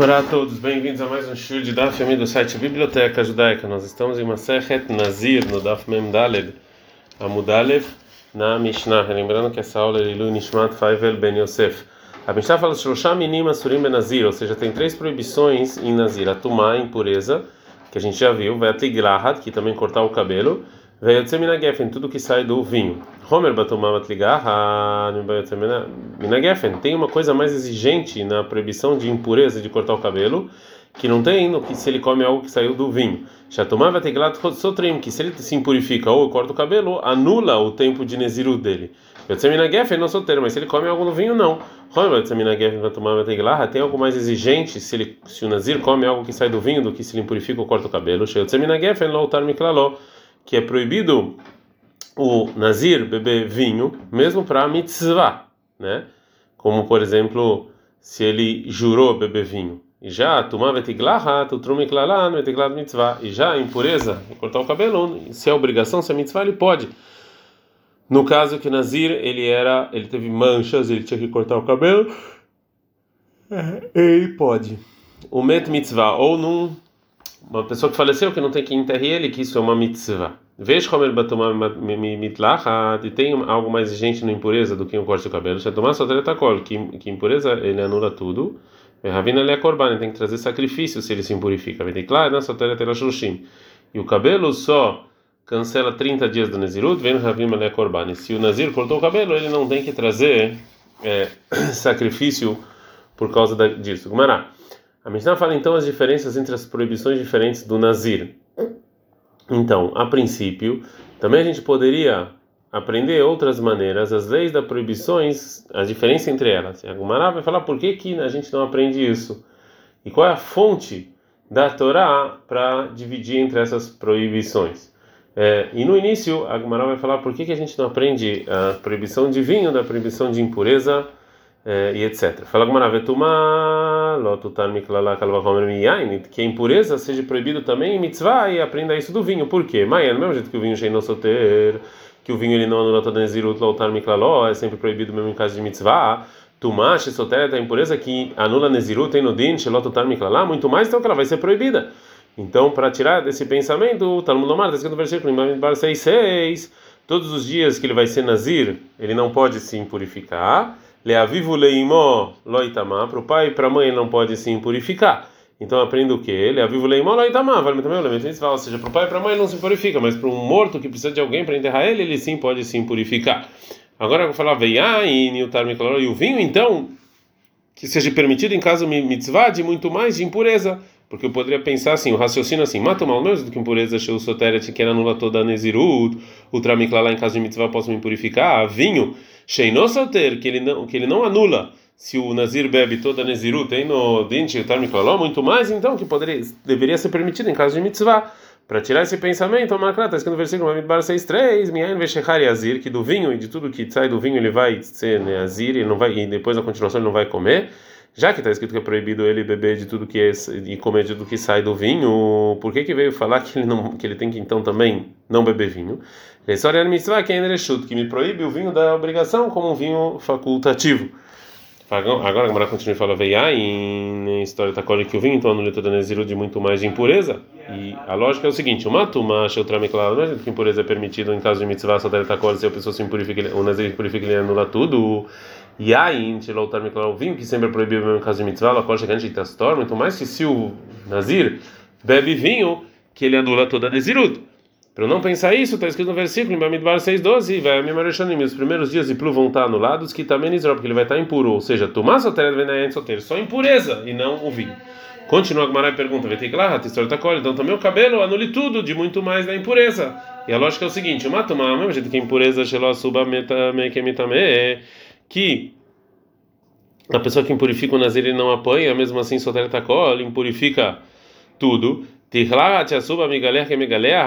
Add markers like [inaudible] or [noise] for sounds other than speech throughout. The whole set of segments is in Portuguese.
Olá a todos, bem-vindos a mais um show de Daf do site Biblioteca Judaica. Nós estamos em Masechet Nazir, no Daf Mem Daled, Amudalev, na Mishnah. Lembrando que essa aula é Ilu Nishmat Faivel Ben Yosef. A Mishnah fala Shloshá Minim Asurim Ben Nazir, ou seja, tem três proibições em Nazir: a Tumá, impureza, que a gente já viu, vai a que também cortar o cabelo, vai a Tseminagefen, tudo que sai do vinho. Homer Batumá Matligaha, Minagefen, tem uma coisa mais exigente na proibição de impureza de cortar o cabelo, que não tem no que se ele come algo que saiu do vinho. Shatumá Vateglat Sotrim, que se ele se impurifica ou corta o cabelo, anula o tempo de Neziru dele. Yotzeminagefen não solteiro, mas se ele come algo no vinho, não. Homer Yotzeminagefen Batumá Matligaha, tem algo mais exigente se, ele, se o Nazir come algo que sai do vinho do que se ele impurifica ou corta o cabelo. Yotzeminagefen Loutar Miklaló, que é proibido o Nazir beber vinho, mesmo para mitzvah, né? Como, por exemplo, se ele jurou beber vinho. E já, mitzvah. E já, impureza, cortar o cabelo, se é obrigação, se é mitzvah, ele pode. No caso que Nazir, ele era, ele teve manchas, ele tinha que cortar o cabelo, ele pode. O met mitzvah, ou num uma pessoa que faleceu que não tem que enterrar ele, que isso é uma mitzvah. Ele batumar mitlachat e tem algo mais exigente na impureza do que um corte do cabelo. Se tomar só tretacol, que que impureza ele anula tudo. Ravina ele é corban, tem que trazer sacrifício se ele se impurifica. Vem claro, na sotera tela shlushim. E o cabelo só cancela 30 dias do Nazirut, vem Ravina ele é corban. Se o Nazir cortou o cabelo, ele não tem que trazer é, [clears throat] sacrifício por causa disso. Gumará. A Mishnah fala então as diferenças entre as proibições diferentes do Nazir. Então, a princípio, também a gente poderia aprender outras maneiras, as leis das proibições, a diferença entre elas. A Gumara vai falar por que, que a gente não aprende isso e qual é a fonte da Torá para dividir entre essas proibições. É, e no início, a Gumara vai falar por que, que a gente não aprende a proibição de vinho, da proibição de impureza é, e etc. Fala Gumara, que a impureza seja proibido também em mitzvah e aprenda isso do vinho. Por quê? Maia, do mesmo jeito que o vinho não soter, que o vinho ele não anula toda nezirut lotar miklaló, é sempre proibido mesmo em caso de mitzvah. Tumash, soter, a impureza que anula nezirut tem no din, shelotar miklalá, muito mais então que ela vai ser proibida. Então, para tirar desse pensamento, o Talmud Omar está escrito no versículo em Bamidbar 6,6, todos os dias que ele vai ser nazir, ele não pode se impurificar Leavivu leimó loitamá, para o pai e para a mãe ele não pode se impurificar. Então aprenda o que? Leavivu leimó loitamá, vale também o elemento ou seja, para o pai e para a mãe ele não se impurifica, mas para um morto que precisa de alguém para enterrar ele, ele sim pode se impurificar. Agora eu vou falar veiá e niutar e o vinho então, que seja permitido em caso mitzvah de muito mais de impureza. Porque eu poderia pensar assim, o raciocínio assim, mata mal menos do que impureza, sheu soteret, que anula toda a nezirut, ultramikla lá em caso de mitzvah posso me purificar, vinho, sheino soter, que ele não, que ele não anula, se o nazir bebe toda a nezirut, tem no dente ultramikla muito mais, então que poderia, deveria ser permitido em caso de mitzvah. Para tirar esse pensamento, o Makra está escrito no versículo Bamidbar 6.3, Miain Veshechar que do vinho e de tudo que sai do vinho ele vai ser Yazir, ele não vai, e depois na continuação ele não vai comer já que está escrito que é proibido ele beber de tudo que é e comer de tudo que sai do vinho, por que que veio falar que ele não que ele tem que então também não beber vinho? História mitzvah que é que me proíbe o vinho da obrigação como um vinho facultativo. Agora a Gamara continua e fala veiá em história da que o vinho então anula toda neziro de muito mais de impureza. E a lógica é o seguinte: o matuma sheutrame claro, não é que impureza é permitido em caso de mitzvah só da se a pessoa se impurifica, o nazir purifica ele anula tudo. Yain, Shelotar Miklar, o vinho que sempre é proibido mesmo em caso de mitzvah, Lakol Shekant Tastor, muito mais que se o Nazir bebe vinho, que ele anula toda a Nezirut. Para não pensar isso, está escrito no versículo em Bamidbar 6,12: Vai a Mimareshanim, os primeiros dias de Plu vão estar anulados, que também Israel, porque ele vai estar impuro, ou seja, Tomás Soter Venayant Soter, só impureza e não o vinho. Continua a Gmará e pergunta: Vai ter que lá, então também o cabelo anule tudo de muito mais da impureza. E a lógica é o seguinte: o Matumá, mesmo jeito que a impureza, Mekemitame que a pessoa que impurifica o Nazir ele não apanha, mesmo assim Soter Takó, ele impurifica tudo.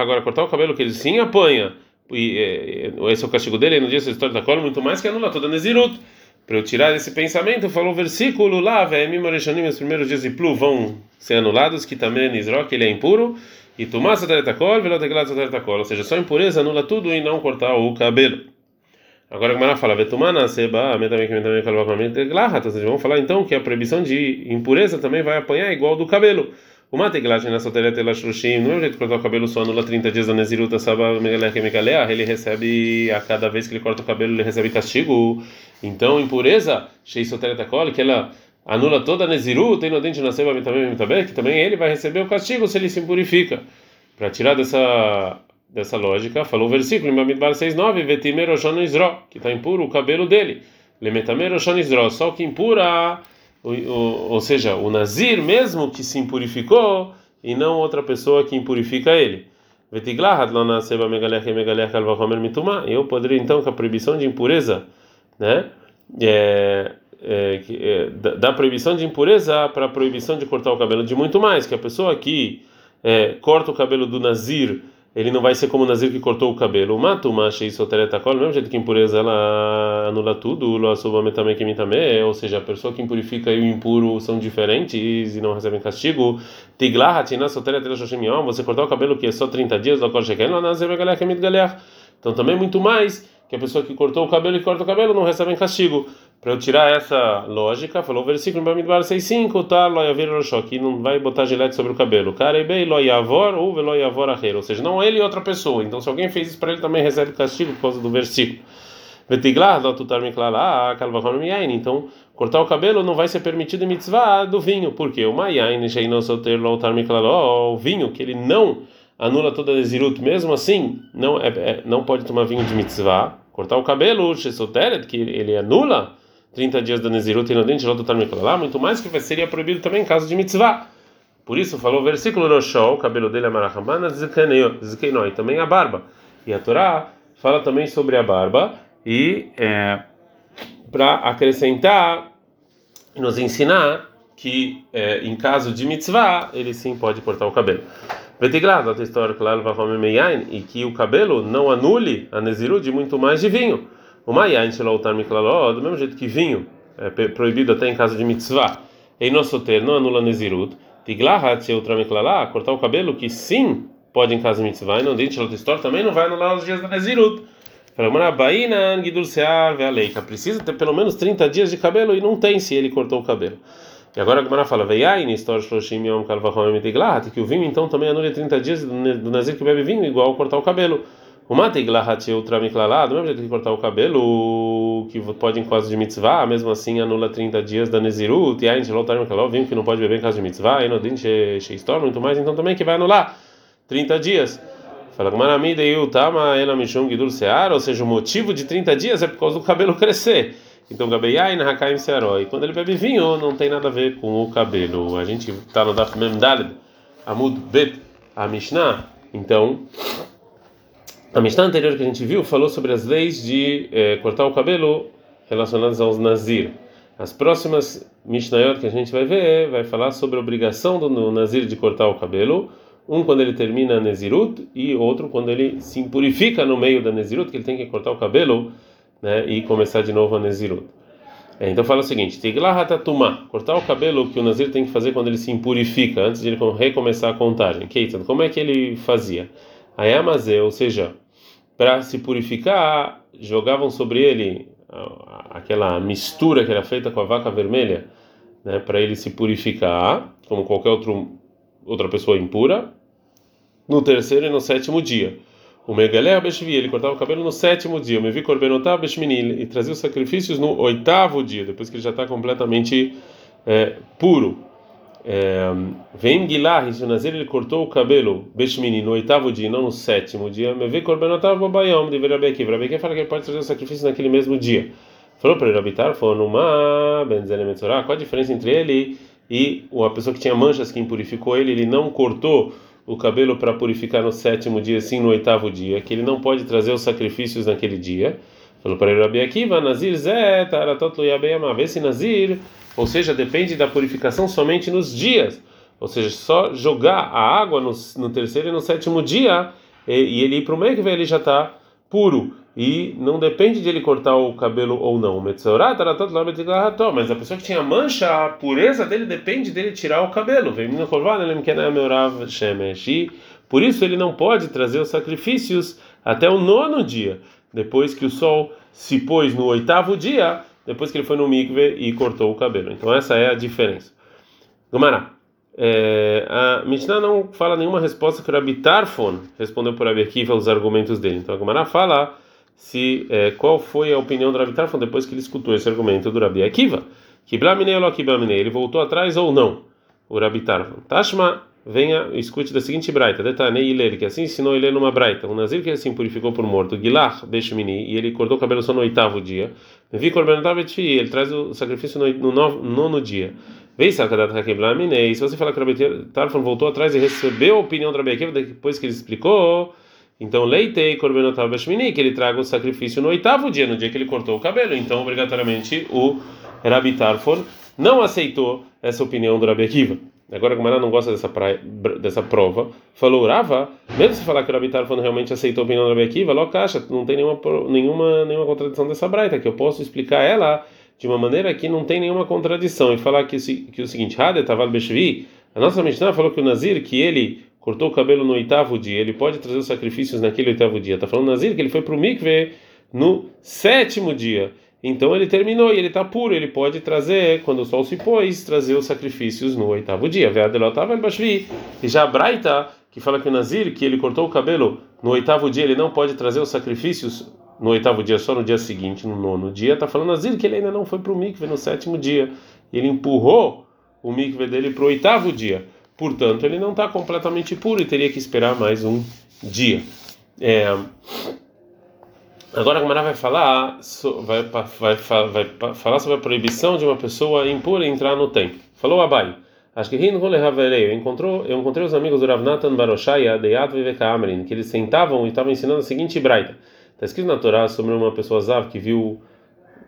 Agora, cortar o cabelo que ele sim apanha, e esse é o castigo dele, no dia da história da cola, muito mais que anula toda Nezirut. Para eu tirar esse pensamento, falou o versículo lá, os primeiros dias de Plu vão ser anulados, que também é que ele é impuro, e Tomás Soter Takó, ou seja, só impureza anula tudo e não cortar o cabelo. Agora a Gemara fala, Vetumana, Seba, Vamos falar então que a proibição de impureza também vai apanhar igual do cabelo. O Mateglat na Sotereta Elashrushim, no mesmo jeito que cortar o cabelo só anula 30 dias da Neziruta, Saba Megalech ele recebe, a cada vez que ele corta o cabelo, ele recebe castigo. Então, impureza, Shei Sotereta Kol, que ela anula toda a Neziruta, tem no dente na Seba Metabé, que também ele vai receber o castigo se ele se impurifica. Para tirar dessa dessa lógica, falou o versículo em Bamidbar 6:9, Vetimer Isro, que está impuro o cabelo dele. Lemetamer Isro, só que impura ou, ou seja, o Nazir mesmo que se impurificou e não outra pessoa que impurifica ele. Eu poderia então com a proibição de impureza, né? É, é, é, da proibição de impureza para a proibição de cortar o cabelo de muito mais, que a pessoa que é, corta o cabelo do Nazir ele não vai ser como o Nazir que cortou o cabelo. O mato, macha e soteretakol, do mesmo jeito que impureza ela anula tudo, ou seja, a pessoa que impurifica e o impuro são diferentes e não recebem castigo. Você cortar o cabelo que é só 30 dias, então também muito mais que a pessoa que cortou o cabelo e corta o cabelo não recebem castigo. Para eu tirar essa lógica, falou o versículo em Bamidbar 6.5, tá, loyavir que não vai botar gilete sobre o cabelo. Karebei loyavor ou veloyavor arreiro, ou seja, não ele e outra pessoa. Então se alguém fez isso para ele também recebe castigo por causa do versículo. Vetiglar, dotutar miklala, kalvachon miyain. Então, cortar o cabelo não vai ser permitido em mitzvah do vinho. Por quê? O mayain, sheino soter lotar miklala, o vinho que ele não anula toda desirut, mesmo assim, não, é, é, não pode tomar vinho de mitzvah. Cortar o cabelo, shesoteret, que ele anula 30 dias da Nezirut e no dente lá, muito mais que seria proibido também em caso de mitzvah. Por isso falou o versículo Roshol, o cabelo dele é marachamana, e também a barba. E a Torá fala também sobre a barba e é, para acrescentar nos ensinar que é, em caso de mitzvah ele sim pode cortar o cabelo. Vetiglado, outra história lá e que o cabelo não anule a Nezirut de muito mais de vinho. O Mayan Sheloutar Miklaló, do mesmo jeito que vinho é proibido até em caso de mitzvah, em nosso ter não anula Nezirut, Tiglahat Sheutra Miklalá, cortar o cabelo, que sim pode em caso de mitzvah, e não dente história também não vai anular os dias da Nezirut. Precisa ter pelo menos 30 dias de cabelo e não tem se ele cortou o cabelo. E agora a Gemara fala, que o vinho então também anula 30 dias do Nazir que bebe vinho, igual cortar o cabelo. O Matiglahat Ultramiklala, do mesmo jeito que cortar o cabelo, que pode em caso de mitzvah, mesmo assim anula 30 dias da Nezirut, e a gente vinho que não pode beber em caso de mitzvah, e no din Sheistor, muito mais, então também que vai anular 30 dias. Fala Gmaramida e Utama Ela Mishum Gidur Sear, ou seja, o motivo de 30 dias é por causa do cabelo crescer. Então, Gabeyain Hakaim Searoi. Quando ele bebe vinho, não tem nada a ver com o cabelo. A gente está no Daf Mem Daled, Amud Bet, a Mishnah. Então. A Mishnah anterior que a gente viu falou sobre as leis de eh, cortar o cabelo relacionadas aos Nazir. As próximas Mishnayot que a gente vai ver vai falar sobre a obrigação do Nazir de cortar o cabelo, um quando ele termina a Nezirut e outro quando ele se impurifica no meio da Nezirut, que ele tem que cortar o cabelo né, e começar de novo a Nezirut. É, então fala o seguinte: Tiglahatatuma, cortar o cabelo que o Nazir tem que fazer quando ele se impurifica, antes de ele recomeçar a contagem. Keitan, como é que ele fazia? Ayamazé, ou seja, para se purificar, jogavam sobre ele aquela mistura que era feita com a vaca vermelha, né, para ele se purificar, como qualquer outro, outra pessoa impura, no terceiro e no sétimo dia. O Megalé Beshvi, ele cortava o cabelo no sétimo dia. O Mevi Korbenotá Beshmini, e trazia os sacrifícios no oitavo dia, depois que ele já está completamente é, puro. Vem Gilah, se o Nazir ele cortou o cabelo, Beshmini, no oitavo dia, não no sétimo dia, me vê Korbenotav Bobayom, deveria Rabeki. Rabeki fala que ele pode trazer o sacrifício naquele mesmo dia. Falou para ele habitar, falou numa Benzene Metzorah, qual a diferença entre ele e a pessoa que tinha manchas que impurificou ele, ele não cortou o cabelo para purificar no sétimo dia, sim no oitavo dia, que ele não pode trazer os sacrifícios naquele dia. Falou para ele Rabi Akiva, Nazir Zé, Taratot Luyabeyama, vê se Nazir ou seja, depende da purificação somente nos dias, ou seja, só jogar a água no, no terceiro e no sétimo dia e, e ele ir para o meio que ele já está puro e não depende de ele cortar o cabelo ou não. Mas a pessoa que tinha mancha, a pureza dele depende dele tirar o cabelo. Por isso ele não pode trazer os sacrifícios até o nono dia. depois que o sol se pôs no oitavo dia, depois que ele foi no mikve e cortou o cabelo. Então essa é a diferença. Gumará. É, a Mishnah não fala nenhuma resposta que o Rabi Tarfon respondeu por Rabi Akiva os argumentos dele. Então a Gumará fala se é, qual foi a opinião do Rabi Tarfon depois que ele escutou esse argumento do Rabi Akiva. Kiblamine ou Kiblamine, ele voltou atrás ou não? O Rabi Tarfon. Tashma, venha, escute da seguinte braita, detanei ele, que assim ensinou ele numa braita. Um nazir que assim purificou por morto, Gilah Beshmini, e ele cortou o cabelo só no oitavo dia. Vi Korbanatavet ele traz o sacrifício no, no nono, nono dia. Vei Sakadat Hakiblamine, e se você falar que o Tarfon voltou atrás e recebeu a opinião do Rabi Akiva depois que ele explicou. Então, leitei Korbenotav Bashmini, que ele traga o sacrifício no oitavo dia, no dia que ele cortou o cabelo. Então, obrigatoriamente, o Rabi Tarfon não aceitou essa opinião do Rabi Akiva. Agora, como ela não gosta dessa, praia, dessa prova, falou, Rava, mesmo se falar que o Rabi Tarfon realmente aceitou a opinião do Rabi Akiva, logo caixa, não tem nenhuma, nenhuma, nenhuma contradição dessa braita, que eu posso explicar ela de uma maneira que não tem nenhuma contradição. E falar que, que o seguinte, Hade Taval Beshvi, a nossa Mishnah falou que o Nazir, que ele cortou o cabelo no oitavo dia, ele pode trazer os sacrifícios naquele oitavo dia. Está falando Nazir que ele foi para o mikve no sétimo dia. Então ele terminou e ele está puro, ele pode trazer, quando o sol se pôs, trazer os sacrifícios no oitavo dia. E já a Braita, que fala que o Nazir, que ele cortou o cabelo no oitavo dia, ele não pode trazer os sacrifícios no oitavo dia, só no dia seguinte, no nono dia, está falando Nazir que ele ainda não foi para o mikve no sétimo dia. Ele empurrou o mikve dele para o oitavo dia. Portanto, ele não está completamente puro e teria que esperar mais um dia. É, agora a Gamara vai falar, vai, vai, vai, falar sobre a proibição de uma pessoa impura entrar no templo. Falou Abai. Acho que eu encontrou, eu encontrei os amigos do Rav Natan Baroshaya de Yad Amrin, que eles sentavam e estavam ensinando a seguinte braita. Está escrito na Torá sobre uma pessoa zav que viu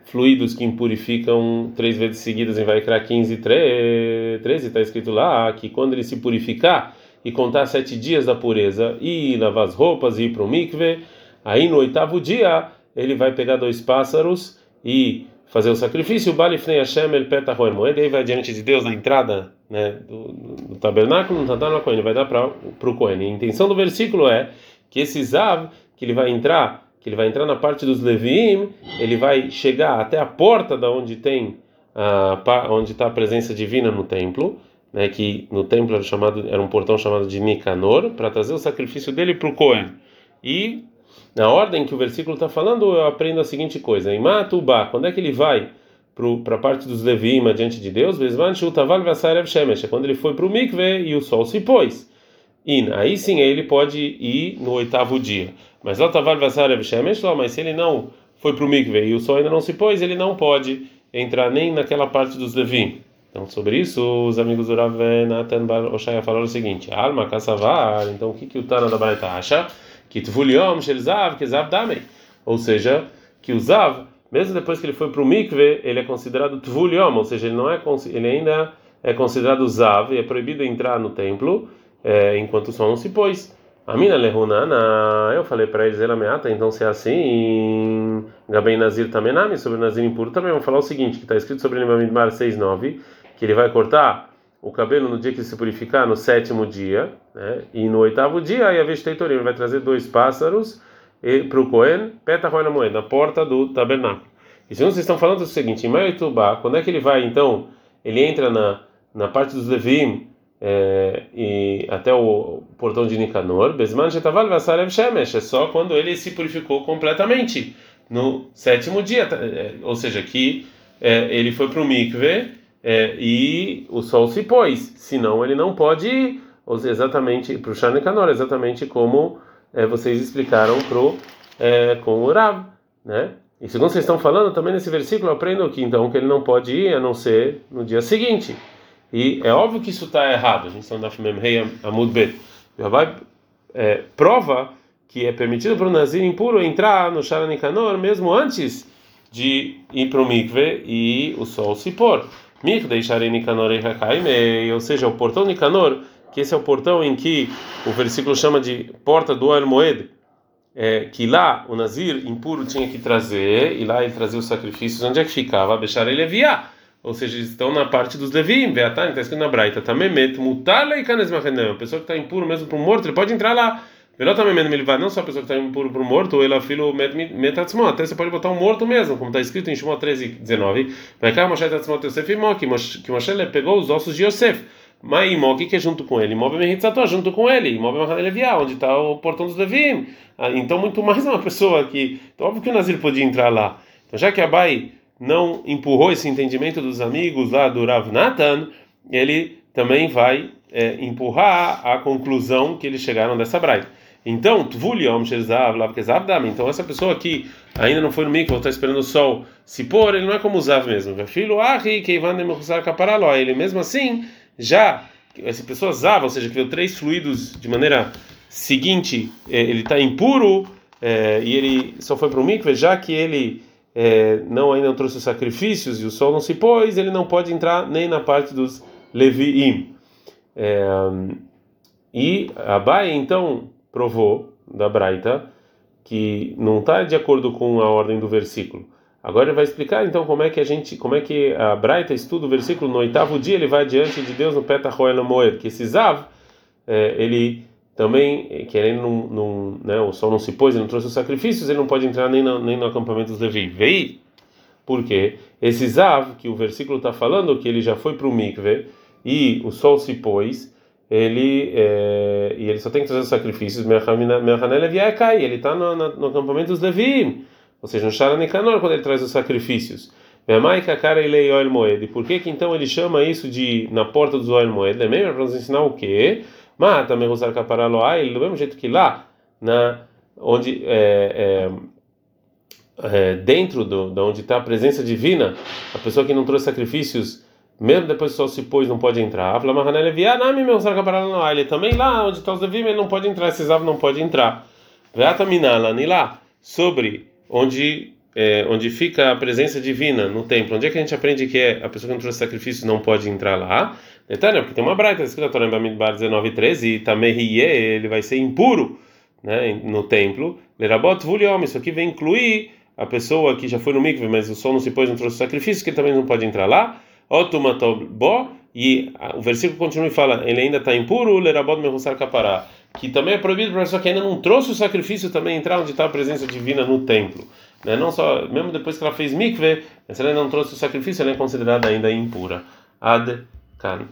fluidos que impurificam três vezes seguidas em Vaikra 15 13, está escrito lá que quando ele se purificar e contar sete dias da pureza e lavar as roupas e ir para o mikve, aí no oitavo dia ele vai pegar dois pássaros e fazer o sacrifício, Balifnei Hashem el peta moed, aí vai diante de Deus na entrada né, do, do tabernáculo, no tabernáculo, ele vai dar para o Cohen. A intenção do versículo é que esse Zav, que ele vai entrar que ele vai entrar na parte dos Leviim, ele vai chegar até a porta da onde tem a, onde está a presença divina no templo, né, que no templo era chamado era um portão chamado de Nicanor, para trazer o sacrifício dele para o Cohen. E na ordem que o versículo está falando, eu aprendo a seguinte coisa: em Matubá, quando é que ele vai para a parte dos Leviim diante de Deus? É quando ele foi para o Mikve e o sol se pôs. In, aí sim ele pode ir no oitavo dia. Mas lá tavar vasarev shemesh, mas se ele não foi para o mikve e o sol ainda não se pôs, ele não pode entrar nem naquela parte dos levim. Então sobre isso os amigos do Rav Natan Bar Oshaya falaram o seguinte: alma kassavar. Então o que que o Tana da Baita acha? Que tvuliom shelzav kezav damei. Ou seja, que o zav, mesmo depois que ele foi para o mikve, ele é considerado tvuliom, ou seja, ele não é ele ainda é considerado zav e é proibido entrar no templo é, enquanto o sol não se pôs. A mina lehunana, eu falei para eles, ela meata, então se é assim, Gabem Nazir Tamenami, sobre Nazir impuro também, vamos falar o seguinte, que está escrito sobre Nimamidmar 6.9, que ele vai cortar o cabelo no dia que se purificar, no sétimo dia, né? e no oitavo dia, aí a vegetatória ele vai trazer dois pássaros para o Cohen, peta na porta do tabernáculo. E segundo vocês estão falando o seguinte, em Maitubá, quando é que ele vai, então, ele entra na, na parte dos Levim, é, e até o portão de Nicanor, Besman Shetaval Vasarev Shemesh, é só quando ele se purificou completamente, no sétimo dia, tá, é, ou seja, que é, ele foi para o mikve é, e o sol se pôs, senão ele não pode ir exatamente para o Shah Nicanor, exatamente como é, vocês explicaram pro, é, com o Rav, né? E segundo vocês estão falando, também nesse versículo eu aprendo que então que ele não pode ir a não ser no dia seguinte. E é óbvio que isso está errado. A gente está na Memrei Amud Bet. Vai é, prova que é permitido para o Nazir impuro entrar no Shara Nicanor mesmo antes de ir para o mikve e o sol se pôr. Mikve Shara Nicanor e ou seja, o portão Nicanor, que esse é o portão em que o versículo chama de porta do Almoed, é, que lá o Nazir impuro tinha que trazer, e lá ele trazia os sacrifícios, onde é que ficava? Ele enviar ou seja, estão na parte dos Levim, Beatan, está escrito na Braita, Tamemet, Mutala e Canes A pessoa que está impuro mesmo para um morto, ele pode entrar lá, Melhor também ele vai não só a pessoa que está impuro para o morto, ou ela filho metatzmó, até você pode botar um morto mesmo, como está escrito em Shimon 13, 19. Vai cá, Moshe tatzmó Yosef e Mó, que Moshe pegou os ossos de Yosef. Mas Mó, que é junto com ele? Mob Mehitzato, junto com ele. Mob Mahaleviá, onde está o portão dos Levim. Então, muito mais uma pessoa que. Então, óbvio que o Nazir podia entrar lá. Então, já que Abai não empurrou esse entendimento dos amigos lá do Rav ele também vai é, empurrar a conclusão que eles chegaram dessa braita. Então, Tvuliom Shezav Lavkezav Dam. Então, essa pessoa que ainda não foi no mikvah, está esperando o sol se pôr, ele não é como Zav mesmo. Filho. Ele mesmo assim, já, essa pessoa Zav, ou seja, que três fluidos de maneira seguinte, é, ele está impuro é, e ele só foi para o mikvah, já que ele é, não ainda trouxe os sacrifícios e o sol não se pôs, ele não pode entrar nem na parte dos Leviim. É, e Abai então provou da Braita que não está de acordo com a ordem do versículo. Agora ele vai explicar então como é que a gente, como é que a Braita estuda o versículo no oitavo dia, ele vai diante de Deus no Petahoel Moed, que esse Zav, é, ele também, que ele não, não né, o sol não se pôs, ele não trouxe os sacrifícios, ele não pode entrar nem no, nem no acampamento dos Levi. Veio, porque esse Zav, que o versículo está falando, que ele já foi para o mikve e o sol se pôs, ele é, e ele só tem que trazer os sacrifícios cai ele está no, no, acampamento dos Levi ou seja no Shara Nicanor quando ele traz os sacrifícios. Moed por que que então ele chama isso de na porta dos Oel Moed? É mesmo? Para nos ensinar o quê? Mata me usar caparaloai do mesmo jeito que lá na onde é, é, é, dentro do, da onde está a presença divina a pessoa que não trouxe sacrifícios mesmo depois que o sol se pôs, não pode entrar. Ele também lá onde está os ele não pode entrar, esses avos não pode entrar. lá sobre onde é, onde fica a presença divina no templo. Onde é que a gente aprende que é a pessoa que não trouxe sacrifício não pode entrar lá? Detalhe, porque tem uma braita escrita Torah em Bamidbar 19 13 e ele vai ser impuro né, no templo. Lerabot Vuliom, isso aqui vem incluir a pessoa que já foi no mikve, mas o sol não se pôs, não trouxe sacrifício, que ele também não pode entrar lá. Otumatobó, e o versículo continua e fala, ele ainda está impuro, lerabot mehusar kapará, que também é proibido para pessoa que ainda não trouxe o sacrifício também entrar onde está a presença divina no templo. Né? Não só, mesmo depois que ela fez mikve, se ela não trouxe o sacrifício, ela é considerada ainda impura. Ad kan.